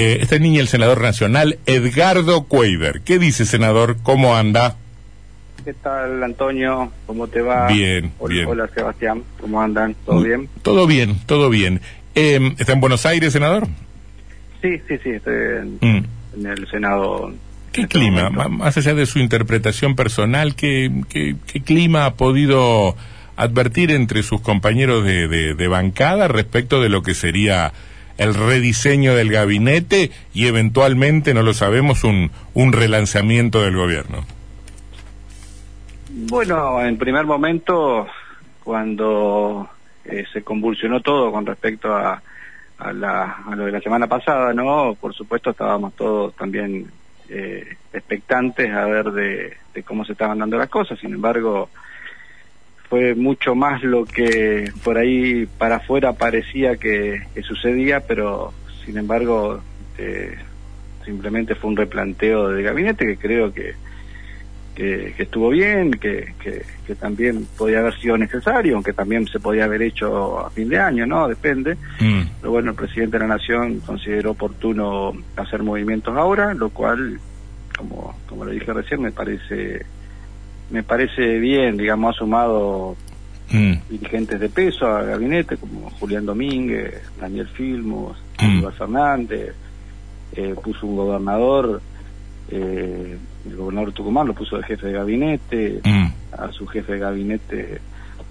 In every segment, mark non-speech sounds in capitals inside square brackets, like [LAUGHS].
Eh, está en línea el senador nacional Edgardo Cuaver. ¿Qué dice, senador? ¿Cómo anda? ¿Qué tal, Antonio? ¿Cómo te va? Bien, hola, bien. Hola, Sebastián. ¿Cómo andan? ¿Todo bien? Todo bien, todo bien. Eh, ¿Está en Buenos Aires, senador? Sí, sí, sí. Estoy en, Mm. en el Senado. ¿Qué este clima, momento. ma- más allá de su interpretación personal, qué, qué- qué clima ha podido advertir entre sus compañeros de, de- de bancada respecto de lo que sería el rediseño del gabinete y eventualmente, no lo sabemos, un, un relanzamiento del gobierno? Bueno, en primer momento, cuando eh, se convulsionó todo con respecto a, a, la, a lo de la semana pasada, ¿no? Por supuesto, estábamos todos también eh, expectantes a ver de, de cómo se estaban dando las cosas. Sin embargo, fue mucho más lo que por ahí para afuera parecía que, que sucedía, pero sin embargo, eh, simplemente fue un replanteo del gabinete que creo que que, que estuvo bien, que, que, que también podía haber sido necesario, aunque también se podía haber hecho a fin de año, ¿no? Depende. Mm. Pero bueno, el presidente de la Nación consideró oportuno hacer movimientos ahora, lo cual, como, como lo dije recién, me parece me parece bien, digamos, ha sumado Mm. dirigentes de peso al gabinete, como Julián Domínguez, Daniel Filmos, Mm. Fernández, eh, puso un gobernador, eh, el gobernador Tucumán lo puso de jefe de gabinete, Mm. a su jefe de gabinete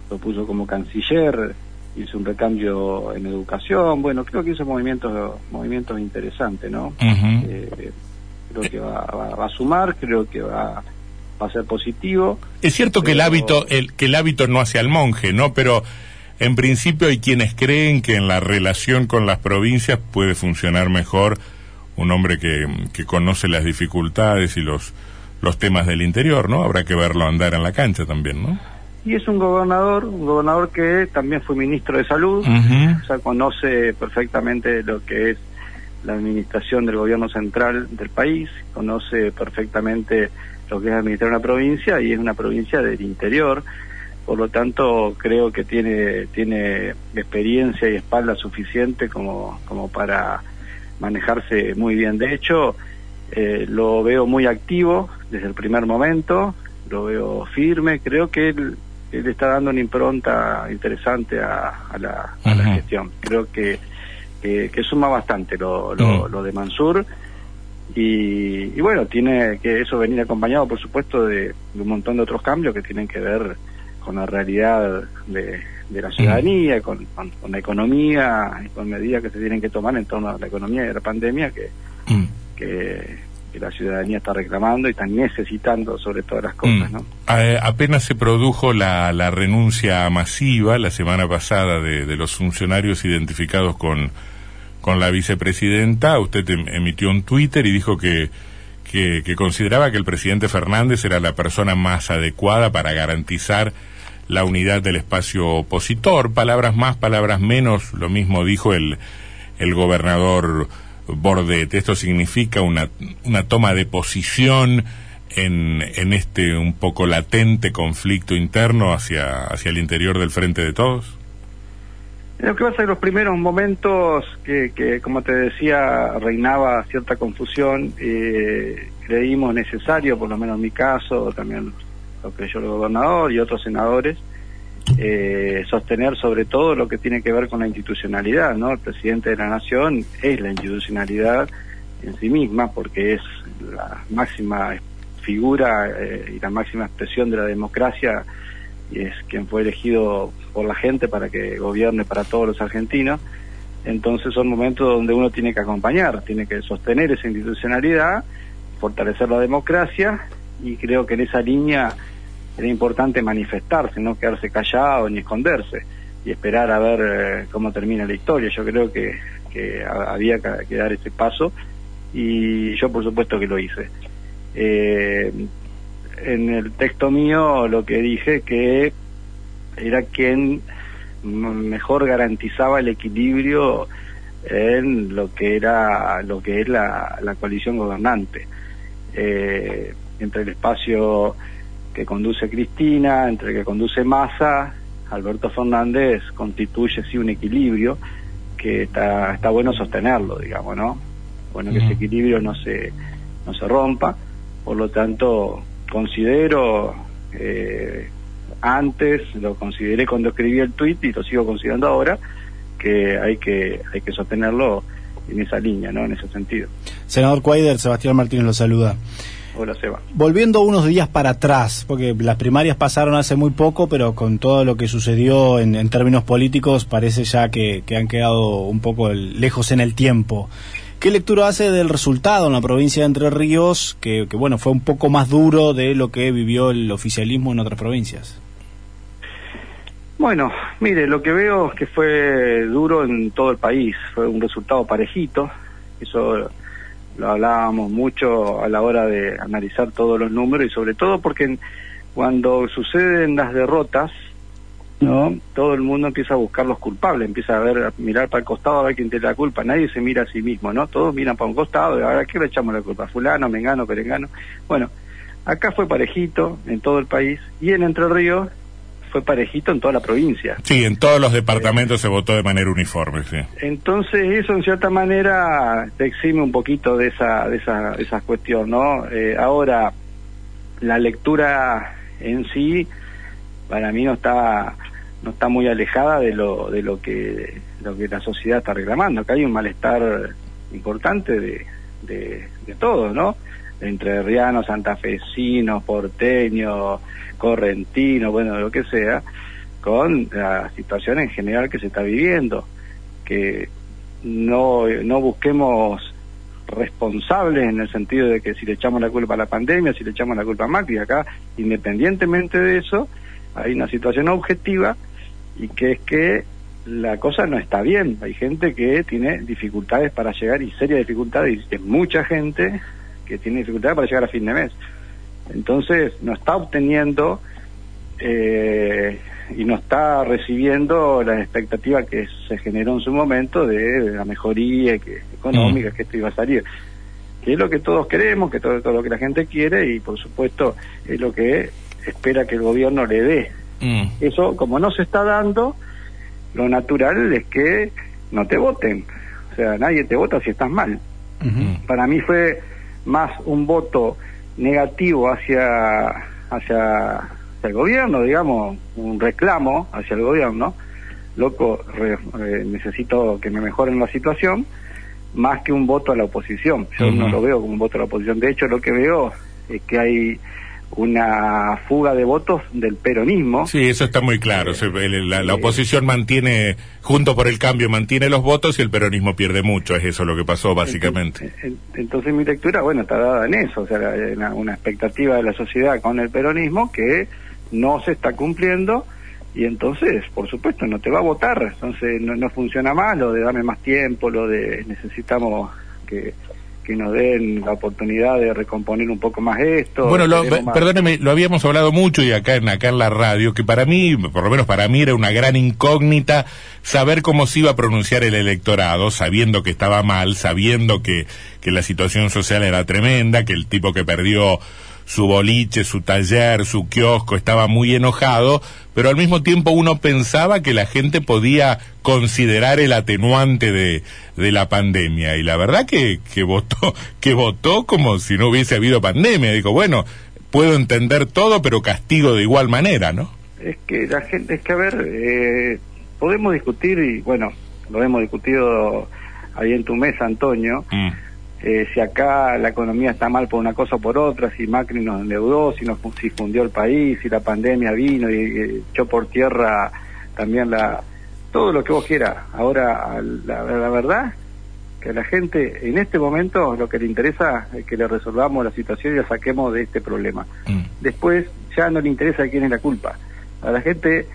lo puso como canciller, hizo un recambio en educación, bueno, creo que hizo movimientos movimientos interesantes, ¿no? Eh, creo que va, va- va a sumar, creo que va, va a ser positivo. Es cierto que el hábito, el, que el hábito no hace al monje, ¿no? Pero en principio hay quienes creen que en la relación con las provincias puede funcionar mejor un hombre que, que conoce las dificultades y los, los temas del interior, ¿no? Habrá que verlo andar en la cancha también, ¿no? Y es un gobernador, un gobernador que también fue ministro de salud, o sea, conoce perfectamente lo que es la administración del gobierno central del país, conoce perfectamente lo que es administrar una provincia y es una provincia del interior, por lo tanto creo que tiene tiene experiencia y espalda suficiente como como para manejarse muy bien. De hecho, eh, lo veo muy activo desde el primer momento, lo veo firme, creo que él, él está dando una impronta interesante a, a la, a la gestión. Creo que, que, que suma bastante lo, lo, lo de Mansur. Y, y bueno, tiene que eso venir acompañado, por supuesto, de, de un montón de otros cambios que tienen que ver con la realidad de, de la ciudadanía, con, con, con la economía y con medidas que se tienen que tomar en torno a la economía y a la pandemia que, Mm. que, que la ciudadanía está reclamando y está necesitando sobre todas las cosas, Mm. ¿no? Apenas se produjo la, la renuncia masiva la semana pasada de, de los funcionarios identificados con, con la vicepresidenta, usted em- emitió un Twitter y dijo que, que, consideraba que el presidente Fernández era la persona más adecuada para garantizar la unidad del espacio opositor. Palabras más, palabras menos, lo mismo dijo el, el gobernador Bordet. Esto significa una, una toma de posición en, en este un poco latente conflicto interno hacia, hacia el interior del frente de todos. Lo que pasa es que los primeros momentos que, como te decía, reinaba cierta confusión, eh, creímos necesario, por lo menos en mi caso, también lo creyó el gobernador y otros senadores, eh, sostener sobre todo lo que tiene que ver con la institucionalidad, ¿no? El presidente de la nación es la institucionalidad en sí misma porque es la máxima figura eh, y la máxima expresión de la democracia y es quien fue elegido por la gente para que gobierne para todos los argentinos. Entonces son momentos donde uno tiene que acompañar, tiene que sostener esa institucionalidad, fortalecer la democracia y creo que en esa línea era importante manifestarse, no quedarse callado ni esconderse y esperar a ver eh, cómo termina la historia. Yo creo que, que ha- había que, que dar ese paso y yo por supuesto que lo hice. Eh, en el texto mío lo que dije que era quien mejor garantizaba el equilibrio en lo que era lo que es la, la coalición gobernante eh, entre el espacio que conduce Cristina entre el que conduce Massa Alberto Fernández constituye sí un equilibrio que está está bueno sostenerlo digamos no bueno, que ese equilibrio no se, no se rompa. Por lo tanto, considero, eh, antes, lo consideré cuando escribí el tuit y lo sigo considerando ahora, que hay que, hay que sostenerlo en esa línea, ¿no? En ese sentido. Senador Cuaider, Sebastián Martínez lo saluda. Hola, Seba. Volviendo unos días para atrás, porque las primarias pasaron hace muy poco, pero con todo lo que sucedió en, términos políticos parece ya que, han quedado un poco lejos en el tiempo. ¿Qué lectura hace del resultado en la provincia de Entre Ríos, que, que bueno, fue un poco más duro de lo que vivió el oficialismo en otras provincias? Bueno, mire, lo que veo es que fue duro en todo el país, fue un resultado parejito, eso lo hablábamos mucho a la hora de analizar todos los números y sobre todo porque cuando suceden las derrotas, no, todo el mundo empieza a buscar los culpables, empieza a ver, a mirar para el costado a ver quién tiene la culpa, nadie se mira a sí mismo, ¿no? Todos miran para un costado y ahora qué le echamos la culpa, fulano, mengano, perengano. Bueno, acá fue parejito en todo el país y en Entre Ríos fue parejito en toda la provincia. Sí, en todos los departamentos se votó de manera uniforme, sí. Entonces eso en cierta manera te exime un poquito de esa, de esa, esa cuestión, ¿no? Eh, ahora, la lectura en sí, para mí no está, no está muy alejada de lo, de lo que, lo que la sociedad está reclamando, que hay un malestar importante de, de, todos, ¿no? Entre rianos, santafesinos, porteños, correntino, bueno, lo que sea, con la situación en general que se está viviendo, que no, no busquemos responsables en el sentido de que si le echamos la culpa a la pandemia, si le echamos la culpa a Macri, acá, independientemente de eso, hay una situación objetiva y que es que la cosa no está bien. Hay gente que tiene dificultades para llegar y serias dificultades, y mucha gente que tiene dificultades para llegar a fin de mes. Entonces no está obteniendo eh, y no está recibiendo la expectativa que se generó en su momento de, la mejoría económica mm. que esto iba a salir. Que es lo que todos queremos, que todo, todo lo que la gente quiere y por supuesto es lo que espera que el gobierno le dé. Mm. Eso, como no se está dando, lo natural es que no te voten. O sea, nadie te vota si estás mal. Para mí fue más un voto negativo hacia, hacia, el gobierno, digamos, un reclamo hacia el gobierno, loco, necesito que me mejoren la situación, más que un voto a la oposición. Yo no lo veo como un voto a la oposición. De hecho, lo que veo es que hay una fuga de votos del peronismo. Sí, eso está muy claro. La, oposición mantiene, junto por el cambio, mantiene los votos y el peronismo pierde mucho. Es eso lo que pasó, básicamente. Entonces, mi lectura, bueno, está dada en eso. O sea, una, una expectativa de la sociedad con el peronismo que no se está cumpliendo y entonces, por supuesto, no te va a votar. Entonces, no, no funciona más lo de dame más tiempo, lo de necesitamos que que nos den la oportunidad de recomponer un poco más esto. Bueno, perdóneme, lo habíamos hablado mucho y acá en, acá en la radio, que para mí, por lo menos para mí, era una gran incógnita saber cómo se iba a pronunciar el electorado, sabiendo que estaba mal, sabiendo que, que la situación social era tremenda, que el tipo que perdió su boliche, su taller, su kiosco, estaba muy enojado, pero al mismo tiempo uno pensaba que la gente podía considerar el atenuante de, de la pandemia. Y la verdad que, que votó, [LAUGHS] que votó como si no hubiese habido pandemia. Dijo, bueno, puedo entender todo, pero castigo de igual manera, ¿no? Es que la gente, es que a ver, eh, podemos discutir, y bueno, lo hemos discutido ahí en tu mesa, Antonio, mm. Eh, si acá la economía está mal por una cosa o por otra, si Macri nos endeudó, si, nos, si fundió el país, si la pandemia vino y, echó por tierra también la todo lo que vos quieras. Ahora, la, verdad que a la gente en este momento lo que le interesa es que le resolvamos la situación y la saquemos de este problema. Mm. Después ya no le interesa quién es la culpa. A la gente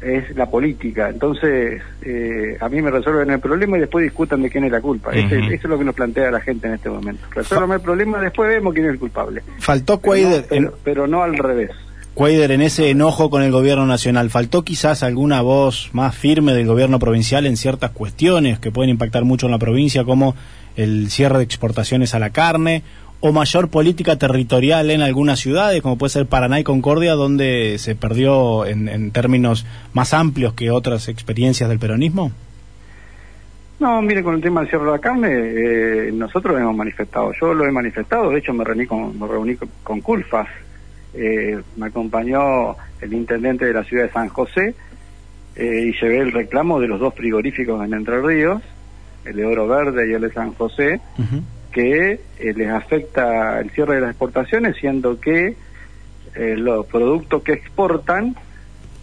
es la política. Entonces, eh, a mí me resuelven el problema y después discutan de quién es la culpa. eso es lo que nos plantea la gente en este momento. Resuelven el problema, después vemos quién es el culpable. Faltó Cuader. Pero, no, al revés. Cuader, en ese enojo con el gobierno nacional, ¿faltó quizás alguna voz más firme del gobierno provincial en ciertas cuestiones que pueden impactar mucho en la provincia, como el cierre de exportaciones a la carne o mayor política territorial en algunas ciudades, como puede ser Paraná y Concordia, donde se perdió en, términos más amplios que otras experiencias del peronismo? No, mire, con el tema del cierre de la carne, eh, nosotros hemos manifestado, yo lo he manifestado, de hecho me reuní con, me reuní con, Culfas, eh, me acompañó el intendente de la ciudad de San José eh, y llevé el reclamo de los dos frigoríficos en Entre Ríos, el de Oro Verde y el de San José, que les afecta el cierre de las exportaciones, siendo que los productos que exportan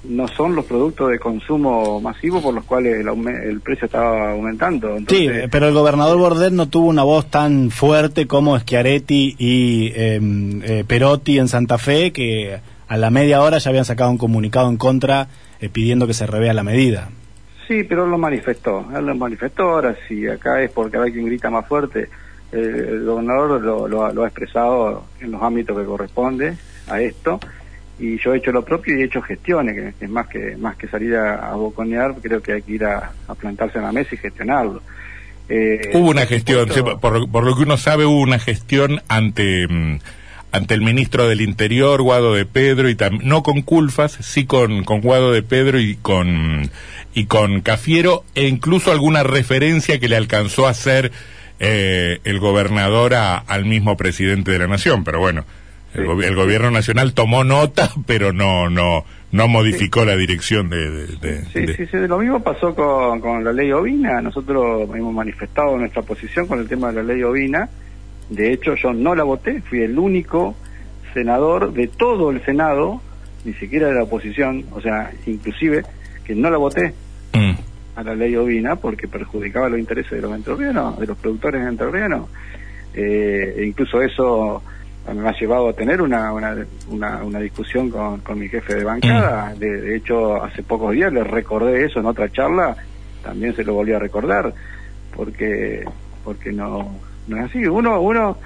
no son los productos de consumo masivo por los cuales el, precio estaba aumentando. sí, pero el gobernador Bordet no tuvo una voz tan fuerte como Schiaretti y em, eh, Perotti en Santa Fe, que a la media hora ya habían sacado un comunicado en contra eh, pidiendo que se revea la medida. Sí, pero él lo manifestó, él lo manifestó, ahora si acá es porque hay quien grita más fuerte, el gobernador lo, lo ha expresado en los ámbitos que corresponde a esto y yo he hecho lo propio y he hecho gestiones, que es más que más que salir a, boconear, creo que hay que ir a, plantarse en la mesa y gestionarlo. Eh, hubo una gestión, por, por, lo que uno sabe, hubo una gestión ante mm, ante el ministro del Interior, Guado de Pedro, y no con Culfas, sí con, con Guado de Pedro y con, y con Cafiero, e incluso alguna referencia que le alcanzó a hacer eh, el gobernador al mismo presidente de la Nación, pero bueno, el, gobierno nacional tomó nota, [LAUGHS] pero no no no modificó la dirección de, sí, sí, sí, lo mismo pasó con, con la ley ovina. Nosotros hemos manifestado nuestra posición con el tema de la ley ovina. De hecho, yo no la voté, fui el único senador de todo el Senado, ni siquiera de la oposición, o sea, inclusive, que no la voté mm. A la ley ovina porque perjudicaba los intereses de los entrerrianos, de los productores entrerrianos. Eh, e incluso eso me ha llevado a tener una, una, una, discusión con, con, mi jefe de bancada. Mm. De, hecho, hace pocos días le recordé eso en otra charla, también se lo volví a recordar, porque porque no, no es así. Uno, uno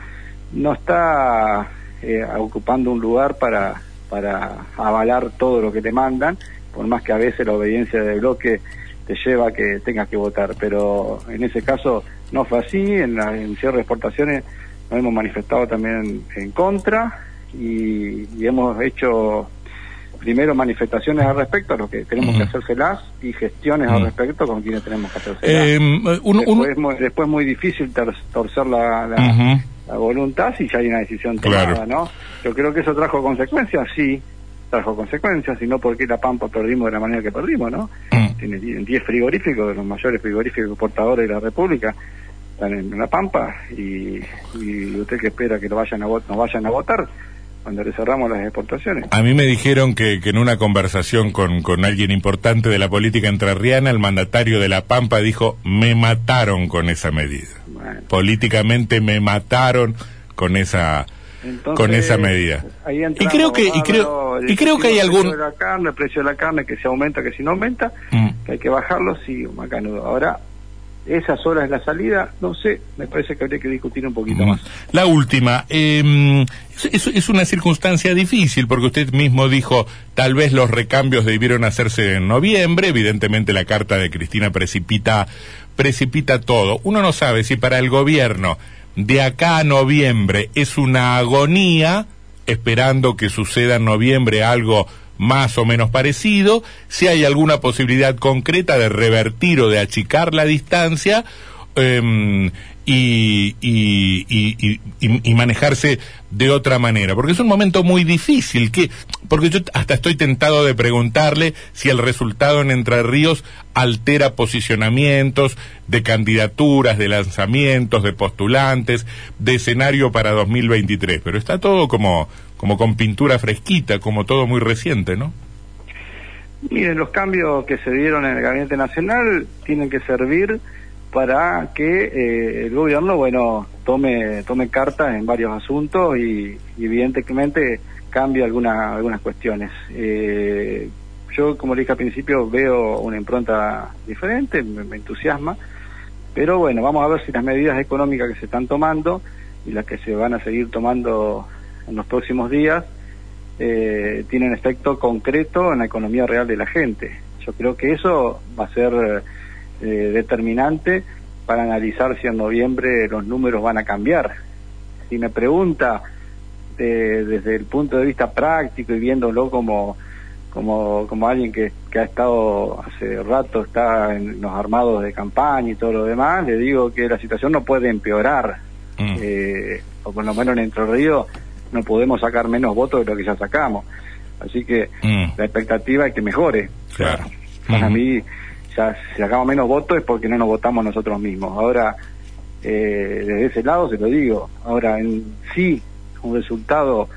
no está eh, ocupando un lugar para, para avalar todo lo que te mandan, por más que a veces la obediencia del bloque te lleva a que tengas que votar, pero en ese caso no fue así, en, la, en cierre de exportaciones nos hemos manifestado también en contra y, hemos hecho primero manifestaciones al respecto a lo que tenemos que hacérselas y gestiones al respecto con quienes tenemos que hacérselas. Eh, después, es muy difícil torcer la, la, voluntad si ya hay una decisión tomada, ¿no? Yo creo que eso trajo consecuencias, sí, trajo consecuencias, y no porque la Pampa perdimos de la manera que perdimos, ¿no? Tiene 10 frigoríficos, de los mayores frigoríficos exportadores de la República, están en la Pampa y, usted que espera que lo vayan a no vayan a votar cuando le cerramos las exportaciones. A mí me dijeron que, en una conversación con, con, alguien importante de la política entrerriana, el mandatario de La Pampa dijo, me mataron con esa medida. Políticamente me mataron con esa con esa medida. y creo que y creo y creo que hay algún precio de la carne, el precio de la carne que se aumenta, que si no aumenta, mm. que hay que bajarlo, sí, macanudo. Ahora esas horas de la salida, no sé, me parece que habría que discutir un poquito más. La última, eh, es, es, una circunstancia difícil porque usted mismo dijo, tal vez los recambios debieron hacerse en noviembre, evidentemente la carta de Cristina precipita, precipita todo. Uno no sabe si para el gobierno de acá a noviembre. Es una agonía, esperando que suceda en noviembre algo más o menos parecido, si hay alguna posibilidad concreta de revertir o de achicar la distancia em, y, y, y, manejarse de otra manera, porque es un momento muy difícil, que, porque yo hasta estoy tentado de preguntarle si el resultado en Entre Ríos altera posicionamientos de candidaturas, de lanzamientos, de postulantes, de escenario para 2023, pero está todo como como con pintura fresquita, como todo muy reciente, ¿no? Miren, los cambios que se dieron en el Gabinete Nacional tienen que servir para que eh, el gobierno, bueno, tome tome cartas en varios asuntos y, evidentemente cambie alguna, algunas cuestiones. Eh, yo, como le dije al principio, veo una impronta diferente, me entusiasma, pero bueno, vamos a ver si las medidas económicas que se están tomando y las que se van a seguir tomando en los próximos días eh, tienen efecto concreto en la economía real de la gente. Yo creo que eso va a ser eh, determinante para analizar si en noviembre los números van a cambiar. Si me pregunta desde el punto de vista práctico y viéndolo como, como, como alguien que que ha estado hace rato, está en los armados de campaña y todo lo demás, le digo que la situación no puede empeorar, Mm. eh, o por lo menos en Entre Ríos no podemos sacar menos votos de lo que ya sacamos. Así que Mm. la expectativa es que mejore. Claro. Para Ujú. mí, ya si sacamos menos votos es porque no nos votamos nosotros mismos. Ahora, eh, desde ese lado se lo digo. Ahora, en sí, un resultado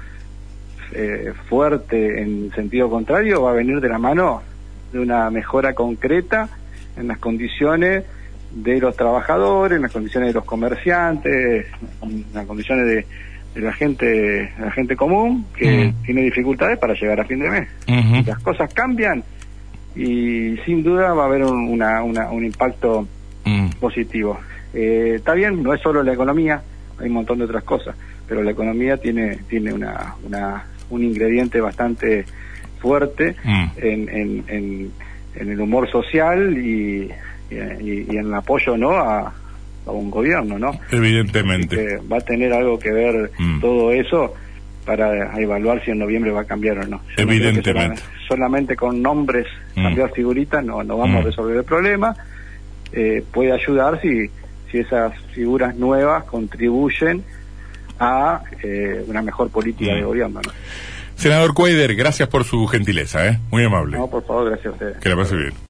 eh, fuerte en sentido contrario va a venir de la mano de una mejora concreta en las condiciones de los trabajadores, en las condiciones de los comerciantes, en las condiciones de, de la gente de la gente común que Mm. tiene dificultades para llegar a fin de mes. Las cosas cambian y sin duda va a haber un, una- una- un impacto Mm. positivo. Eh, está bien, no es solo la economía, hay un montón de otras cosas, pero la economía tiene tiene una, una- un ingrediente bastante fuerte Mm. en, en, en, en el humor social y, y, en el apoyo no a, a un gobierno, ¿no? Evidentemente. va a tener algo que ver Mm. todo eso para evaluar si en noviembre va a cambiar o no. Yo Evidentemente. sola- solamente con nombres, Mm. cambiar figuritas, no, no vamos Mm. a resolver el problema. Eh, puede ayudar si, si esas figuras nuevas contribuyen a eh, una mejor política Mm. de gobierno. ¿no? Senador Cuader, gracias por su gentileza, ¿eh? Muy amable. no, por favor, gracias a ustedes. Que la pase bien.